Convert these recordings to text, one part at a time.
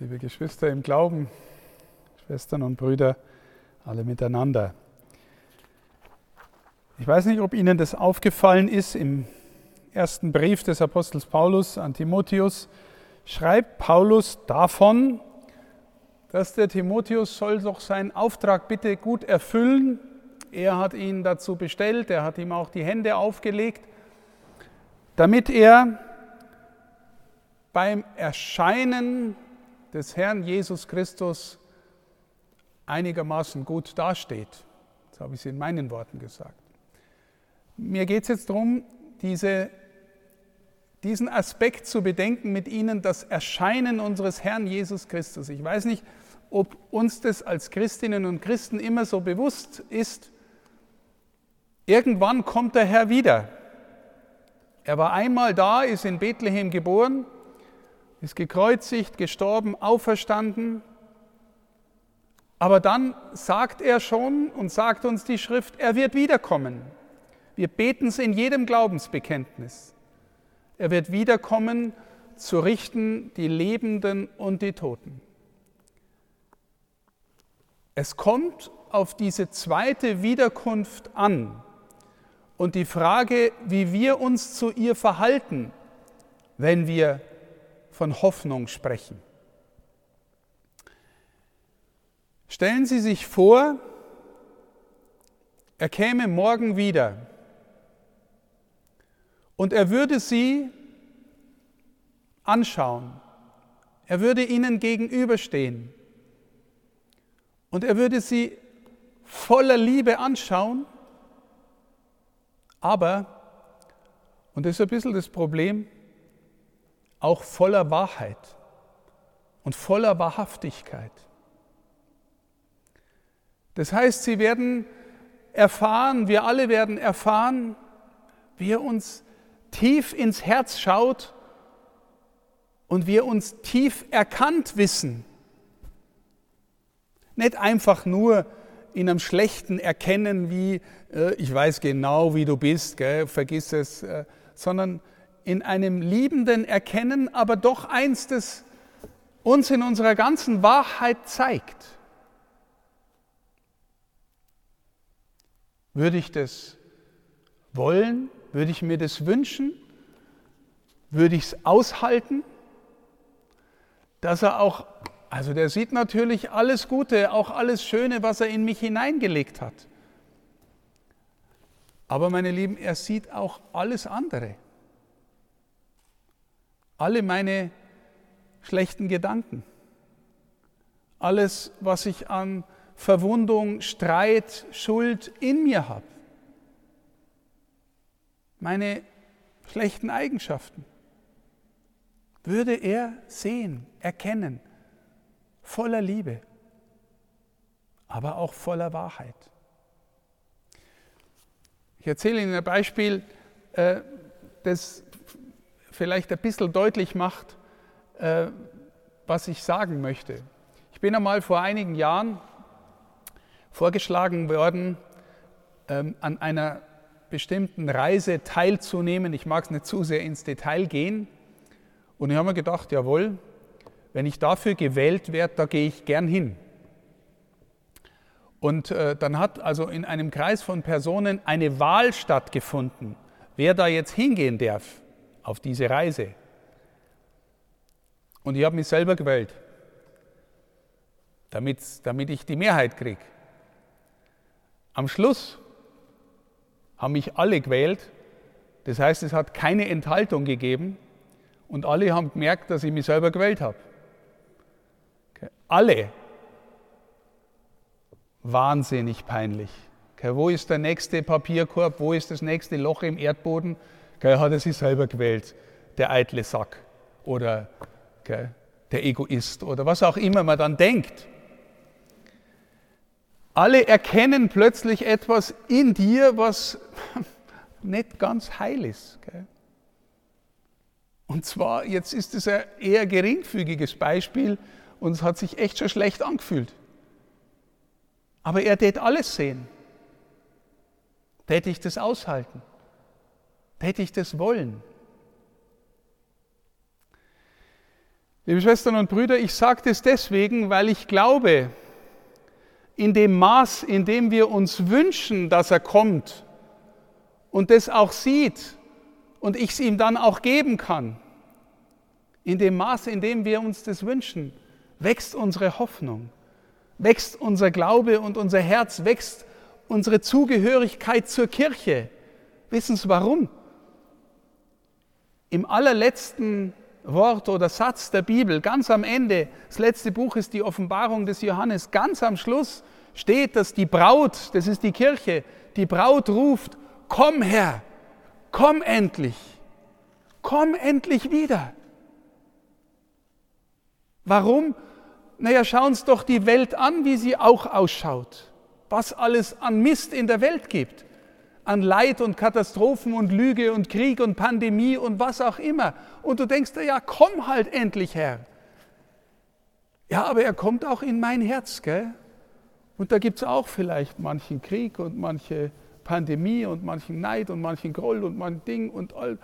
liebe Geschwister im Glauben, Schwestern und Brüder, alle miteinander. Ich weiß nicht, ob Ihnen das aufgefallen ist. Im ersten Brief des Apostels Paulus an Timotheus schreibt Paulus davon, dass der Timotheus soll doch seinen Auftrag bitte gut erfüllen. Er hat ihn dazu bestellt, er hat ihm auch die Hände aufgelegt, damit er beim Erscheinen des Herrn Jesus Christus einigermaßen gut dasteht. Das habe ich in meinen Worten gesagt. Mir geht es jetzt darum, diese, diesen Aspekt zu bedenken mit Ihnen, das Erscheinen unseres Herrn Jesus Christus. Ich weiß nicht, ob uns das als Christinnen und Christen immer so bewusst ist. Irgendwann kommt der Herr wieder. Er war einmal da, ist in Bethlehem geboren, ist gekreuzigt, gestorben, auferstanden. Aber dann sagt er schon und sagt uns die Schrift, er wird wiederkommen. Wir beten es in jedem Glaubensbekenntnis. Er wird wiederkommen, zu richten die Lebenden und die Toten. Es kommt auf diese zweite Wiederkunft an und die Frage, wie wir uns zu ihr verhalten, wenn wir von Hoffnung sprechen. Stellen Sie sich vor, er käme morgen wieder und er würde Sie anschauen, er würde Ihnen gegenüberstehen und er würde Sie voller Liebe anschauen, aber, und das ist ein bisschen das Problem, auch voller Wahrheit und voller Wahrhaftigkeit. Das heißt, sie werden erfahren, wir alle werden erfahren, wie er uns tief ins Herz schaut und wir uns tief erkannt wissen. Nicht einfach nur in einem schlechten Erkennen, wie äh, ich weiß genau, wie du bist, gell, vergiss es, äh, sondern in einem liebenden Erkennen, aber doch eins, das uns in unserer ganzen Wahrheit zeigt. Würde ich das wollen? Würde ich mir das wünschen? Würde ich es aushalten? Dass er auch, also der sieht natürlich alles Gute, auch alles Schöne, was er in mich hineingelegt hat. Aber meine Lieben, er sieht auch alles andere alle meine schlechten Gedanken, alles, was ich an Verwundung, Streit, Schuld in mir habe, meine schlechten Eigenschaften, würde er sehen, erkennen, voller Liebe, aber auch voller Wahrheit. Ich erzähle Ihnen ein Beispiel, äh, das vielleicht ein bisschen deutlich macht, äh, was ich sagen möchte. Ich bin einmal vor einigen Jahren vorgeschlagen worden, ähm, an einer bestimmten Reise teilzunehmen. Ich mag es nicht zu sehr ins Detail gehen. Und ich habe mir gedacht, jawohl, wenn ich dafür gewählt werde, da gehe ich gern hin. Und äh, dann hat also in einem Kreis von Personen eine Wahl stattgefunden, wer da jetzt hingehen darf auf diese Reise. Und ich habe mich selber gewählt, damit, damit ich die Mehrheit kriege. Am Schluss haben mich alle gewählt, das heißt, es hat keine Enthaltung gegeben und alle haben gemerkt, dass ich mich selber gewählt habe. Alle. Wahnsinnig peinlich. Wo ist der nächste Papierkorb? Wo ist das nächste Loch im Erdboden? Gell, hat er sich selber gewählt, der eitle Sack oder gell, der Egoist oder was auch immer man dann denkt. Alle erkennen plötzlich etwas in dir, was nicht ganz heil ist. Gell. Und zwar, jetzt ist es ein eher geringfügiges Beispiel und es hat sich echt schon schlecht angefühlt. Aber er tät alles sehen. Tät ich das aushalten? Hätte ich das wollen? Liebe Schwestern und Brüder, ich sage das deswegen, weil ich glaube, in dem Maß, in dem wir uns wünschen, dass er kommt und das auch sieht und ich es ihm dann auch geben kann, in dem Maß, in dem wir uns das wünschen, wächst unsere Hoffnung, wächst unser Glaube und unser Herz, wächst unsere Zugehörigkeit zur Kirche. Wissen Sie warum? Im allerletzten Wort oder Satz der Bibel, ganz am Ende, das letzte Buch ist die Offenbarung des Johannes, ganz am Schluss steht, dass die Braut, das ist die Kirche, die Braut ruft, komm Herr, komm endlich, komm endlich wieder. Warum? Naja, schauen uns doch die Welt an, wie sie auch ausschaut. Was alles an Mist in der Welt gibt. An Leid und Katastrophen und Lüge und Krieg und Pandemie und was auch immer. Und du denkst dir, ja, komm halt endlich, Herr. Ja, aber er kommt auch in mein Herz, gell? Und da gibt es auch vielleicht manchen Krieg und manche Pandemie und manchen Neid und manchen Groll und manchen Ding und all.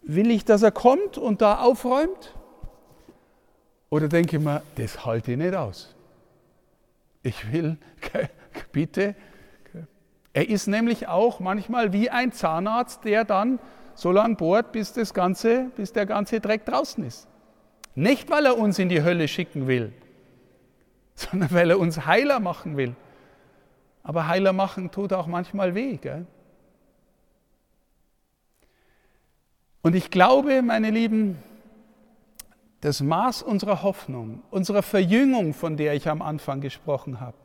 Will ich, dass er kommt und da aufräumt? Oder denke ich mir, das halte ich nicht aus. Ich will, bitte. Er ist nämlich auch manchmal wie ein Zahnarzt, der dann so lange bohrt, bis, das ganze, bis der ganze Dreck draußen ist. Nicht, weil er uns in die Hölle schicken will, sondern weil er uns heiler machen will. Aber heiler machen tut auch manchmal weh. Gell? Und ich glaube, meine Lieben, das Maß unserer Hoffnung, unserer Verjüngung, von der ich am Anfang gesprochen habe,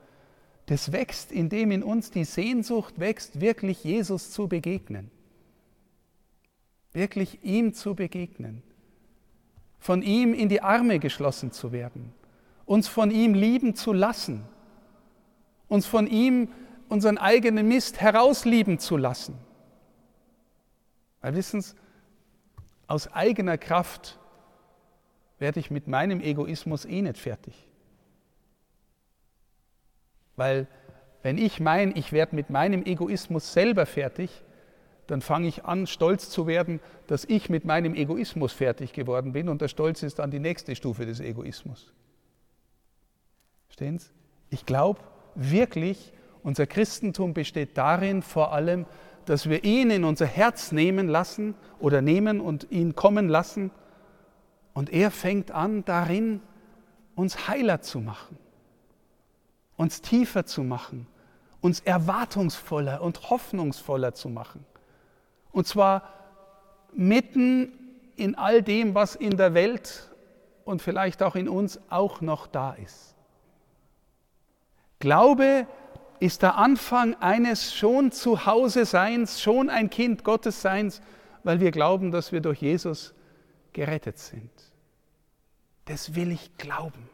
das wächst, indem in uns die Sehnsucht wächst, wirklich Jesus zu begegnen. Wirklich ihm zu begegnen. Von ihm in die Arme geschlossen zu werden. Uns von ihm lieben zu lassen. Uns von ihm unseren eigenen Mist herauslieben zu lassen. Weil wissen Sie, aus eigener Kraft werde ich mit meinem Egoismus eh nicht fertig. Weil wenn ich meine, ich werde mit meinem Egoismus selber fertig, dann fange ich an, stolz zu werden, dass ich mit meinem Egoismus fertig geworden bin und der Stolz ist dann die nächste Stufe des Egoismus. Verstehen Sie? Ich glaube wirklich, unser Christentum besteht darin vor allem, dass wir ihn in unser Herz nehmen lassen oder nehmen und ihn kommen lassen und er fängt an, darin uns heiler zu machen, uns tiefer zu machen, uns erwartungsvoller und hoffnungsvoller zu machen. Und zwar mitten in all dem, was in der Welt und vielleicht auch in uns auch noch da ist. Glaube ist der Anfang eines schon zu Hause Seins, schon ein Kind Gottes Seins, weil wir glauben, dass wir durch Jesus gerettet sind. Das will ich glauben.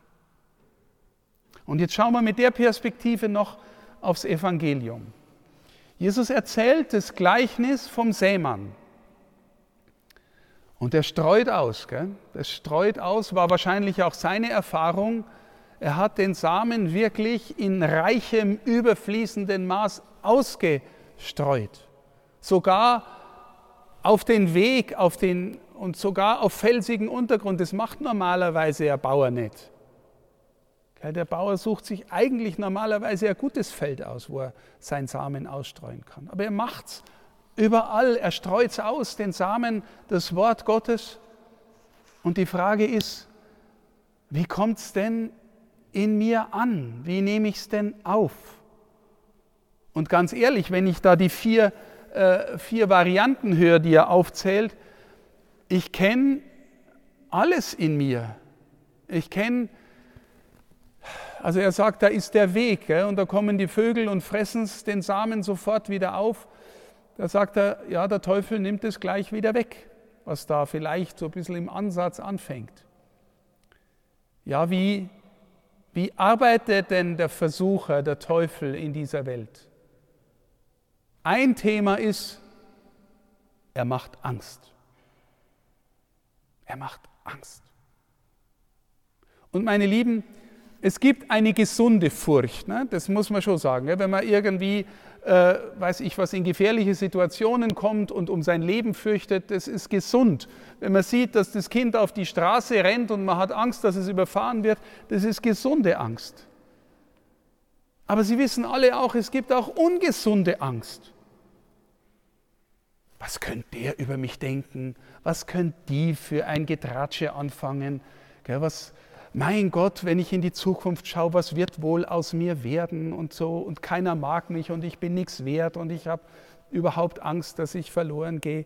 Und jetzt schauen wir mit der Perspektive noch aufs Evangelium. Jesus erzählt das Gleichnis vom Sämann. Und er streut aus. Gell? Das streut aus war wahrscheinlich auch seine Erfahrung. Er hat den Samen wirklich in reichem, überfließenden Maß ausgestreut. Sogar auf den Weg, auf den und sogar auf felsigen Untergrund. Das macht normalerweise der Bauer nicht. Der Bauer sucht sich eigentlich normalerweise ein gutes Feld aus, wo er seinen Samen ausstreuen kann. Aber er macht es überall, er streut es aus, den Samen, das Wort Gottes. Und die Frage ist, wie kommt es denn in mir an? Wie nehme ich es denn auf? Und ganz ehrlich, wenn ich da die vier, äh, vier Varianten höre, die er aufzählt, ich kenne alles in mir. Ich kenne, also er sagt, da ist der Weg gell, und da kommen die Vögel und fressen den Samen sofort wieder auf. Da sagt er, ja, der Teufel nimmt es gleich wieder weg, was da vielleicht so ein bisschen im Ansatz anfängt. Ja, wie, wie arbeitet denn der Versucher, der Teufel in dieser Welt? Ein Thema ist, er macht Angst. Er macht Angst. Und meine Lieben, es gibt eine gesunde Furcht, ne? das muss man schon sagen. Ja? Wenn man irgendwie, äh, weiß ich was, in gefährliche Situationen kommt und um sein Leben fürchtet, das ist gesund. Wenn man sieht, dass das Kind auf die Straße rennt und man hat Angst, dass es überfahren wird, das ist gesunde Angst. Aber Sie wissen alle auch, es gibt auch ungesunde Angst. Was könnte der über mich denken? Was könnte die für ein Getratsche anfangen? Was, mein Gott, wenn ich in die Zukunft schaue, was wird wohl aus mir werden und so und keiner mag mich und ich bin nichts wert und ich habe überhaupt Angst, dass ich verloren gehe.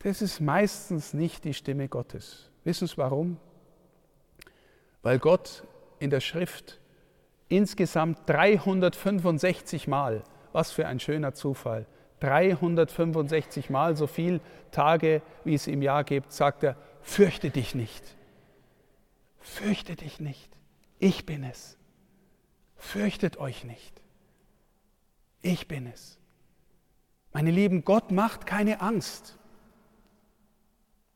Das ist meistens nicht die Stimme Gottes. Wissen Sie warum? Weil Gott in der Schrift insgesamt 365 Mal, was für ein schöner Zufall, 365 Mal so viele Tage, wie es im Jahr gibt, sagt er, fürchte dich nicht Fürchte dich nicht, ich bin es. Fürchtet euch nicht, ich bin es. Meine Lieben, Gott macht keine Angst.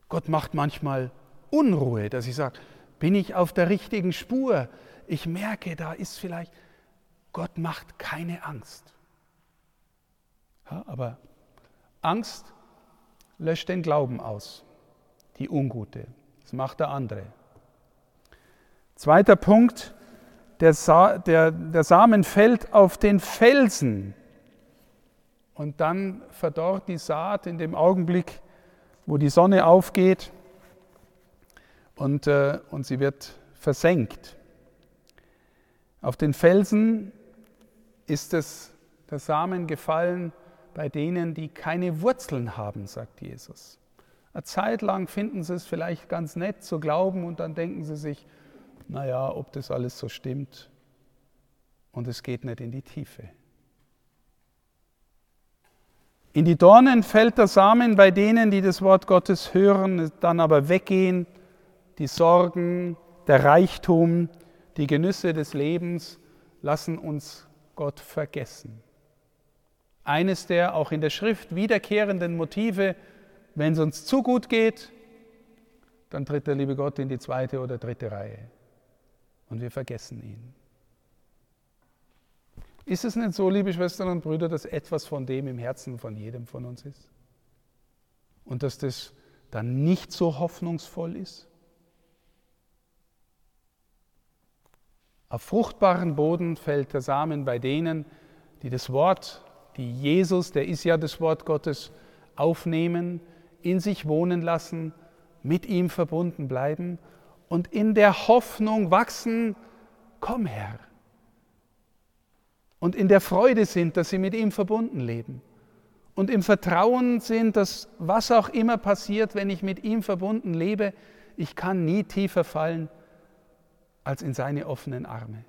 Gott macht manchmal Unruhe, dass ich sage, bin ich auf der richtigen Spur? Ich merke, da ist vielleicht, Gott macht keine Angst. Ja, aber Angst löscht den Glauben aus, die ungute. Das macht der andere. Zweiter Punkt, der, Sa der, der Samen fällt auf den Felsen und dann verdorrt die Saat in dem Augenblick, wo die Sonne aufgeht und, äh, und sie wird versenkt. Auf den Felsen ist es der Samen gefallen bei denen, die keine Wurzeln haben, sagt Jesus. Eine Zeit lang finden sie es vielleicht ganz nett zu glauben und dann denken sie sich, naja, ob das alles so stimmt. Und es geht nicht in die Tiefe. In die Dornen fällt der Samen bei denen, die das Wort Gottes hören, dann aber weggehen, die Sorgen, der Reichtum, die Genüsse des Lebens lassen uns Gott vergessen. Eines der auch in der Schrift wiederkehrenden Motive, wenn es uns zu gut geht, dann tritt der liebe Gott in die zweite oder dritte Reihe und wir vergessen ihn. Ist es nicht so, liebe Schwestern und Brüder, dass etwas von dem im Herzen von jedem von uns ist? Und dass das dann nicht so hoffnungsvoll ist? Auf fruchtbaren Boden fällt der Samen bei denen, die das Wort, die Jesus, der ist ja das Wort Gottes, aufnehmen, in sich wohnen lassen, mit ihm verbunden bleiben und in der Hoffnung wachsen, komm Herr. Und in der Freude sind, dass sie mit ihm verbunden leben. Und im Vertrauen sind, dass was auch immer passiert, wenn ich mit ihm verbunden lebe, ich kann nie tiefer fallen als in seine offenen Arme.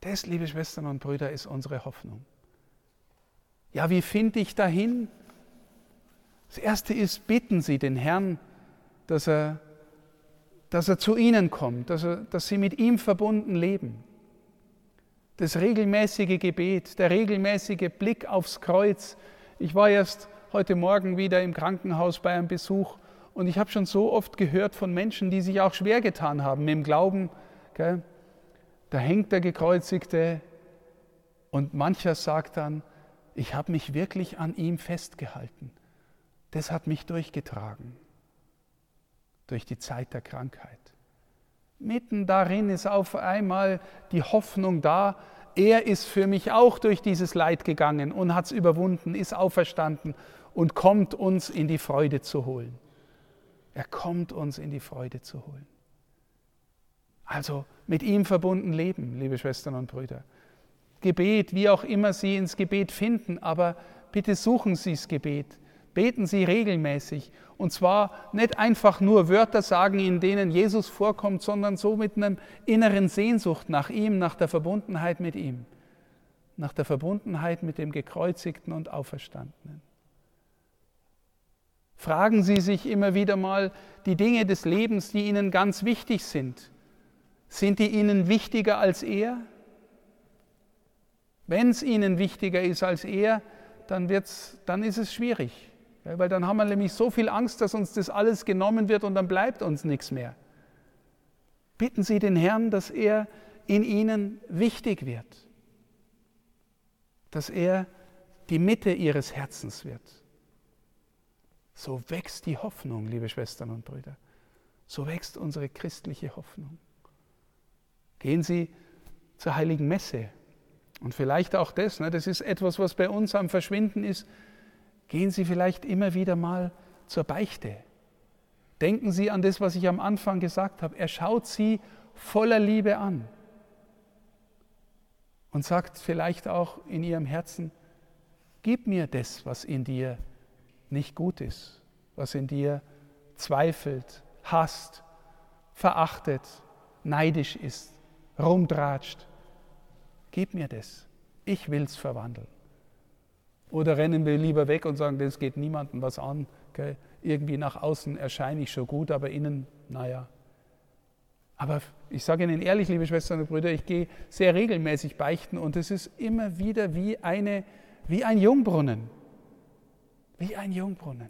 Das, liebe Schwestern und Brüder, ist unsere Hoffnung. Ja, wie finde ich dahin? Das Erste ist, bitten Sie den Herrn, dass er, dass er zu ihnen kommt, dass, er, dass sie mit ihm verbunden leben. Das regelmäßige Gebet, der regelmäßige Blick aufs Kreuz. Ich war erst heute Morgen wieder im Krankenhaus bei einem Besuch und ich habe schon so oft gehört von Menschen, die sich auch schwer getan haben dem Glauben. Gell? Da hängt der Gekreuzigte und mancher sagt dann, ich habe mich wirklich an ihm festgehalten. Das hat mich durchgetragen durch die Zeit der Krankheit. Mitten darin ist auf einmal die Hoffnung da, er ist für mich auch durch dieses Leid gegangen und hat es überwunden, ist auferstanden und kommt uns in die Freude zu holen. Er kommt uns in die Freude zu holen. Also mit ihm verbunden leben, liebe Schwestern und Brüder. Gebet, wie auch immer Sie ins Gebet finden, aber bitte suchen Sie das Gebet. Beten Sie regelmäßig. Und zwar nicht einfach nur Wörter sagen, in denen Jesus vorkommt, sondern so mit einer inneren Sehnsucht nach ihm, nach der Verbundenheit mit ihm, nach der Verbundenheit mit dem Gekreuzigten und Auferstandenen. Fragen Sie sich immer wieder mal die Dinge des Lebens, die Ihnen ganz wichtig sind. Sind die Ihnen wichtiger als er? Wenn es Ihnen wichtiger ist als er, dann, wird's, dann ist es schwierig. Weil dann haben wir nämlich so viel Angst, dass uns das alles genommen wird und dann bleibt uns nichts mehr. Bitten Sie den Herrn, dass er in Ihnen wichtig wird, dass er die Mitte Ihres Herzens wird. So wächst die Hoffnung, liebe Schwestern und Brüder. So wächst unsere christliche Hoffnung. Gehen Sie zur heiligen Messe. Und vielleicht auch das, ne, das ist etwas, was bei uns am Verschwinden ist. Gehen Sie vielleicht immer wieder mal zur Beichte. Denken Sie an das, was ich am Anfang gesagt habe. Er schaut Sie voller Liebe an und sagt vielleicht auch in Ihrem Herzen, gib mir das, was in dir nicht gut ist, was in dir zweifelt, hasst, verachtet, neidisch ist, rumtratscht. Gib mir das. Ich will es verwandeln. Oder rennen wir lieber weg und sagen, das geht niemandem was an. Okay? Irgendwie nach außen erscheine ich schon gut, aber innen, naja. Aber ich sage Ihnen ehrlich, liebe Schwestern und Brüder, ich gehe sehr regelmäßig beichten und es ist immer wieder wie, eine, wie ein Jungbrunnen. Wie ein Jungbrunnen.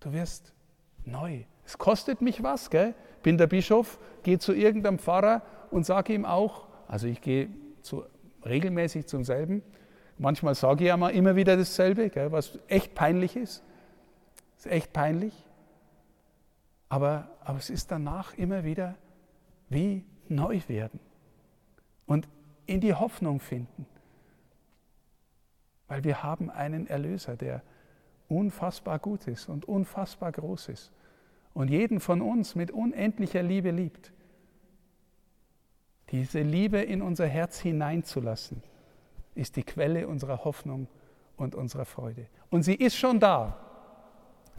Du wirst neu. Es kostet mich was, gell? Bin der Bischof, gehe zu irgendeinem Pfarrer und sage ihm auch, also ich gehe zu, regelmäßig zum selben, manchmal sage ich einmal immer wieder dasselbe, gell, was echt peinlich ist. ist echt peinlich. Aber, aber es ist danach immer wieder wie neu werden und in die Hoffnung finden. Weil wir haben einen Erlöser, der unfassbar gut ist und unfassbar groß ist und jeden von uns mit unendlicher Liebe liebt. Diese Liebe in unser Herz hineinzulassen, ist die Quelle unserer Hoffnung und unserer Freude. Und sie ist schon da.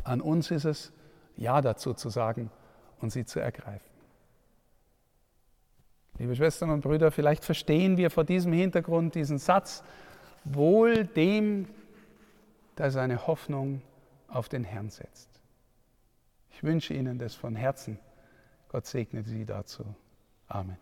An uns ist es, Ja dazu zu sagen und sie zu ergreifen. Liebe Schwestern und Brüder, vielleicht verstehen wir vor diesem Hintergrund diesen Satz, wohl dem, der seine Hoffnung auf den Herrn setzt. Ich wünsche Ihnen das von Herzen. Gott segne Sie dazu. Amen.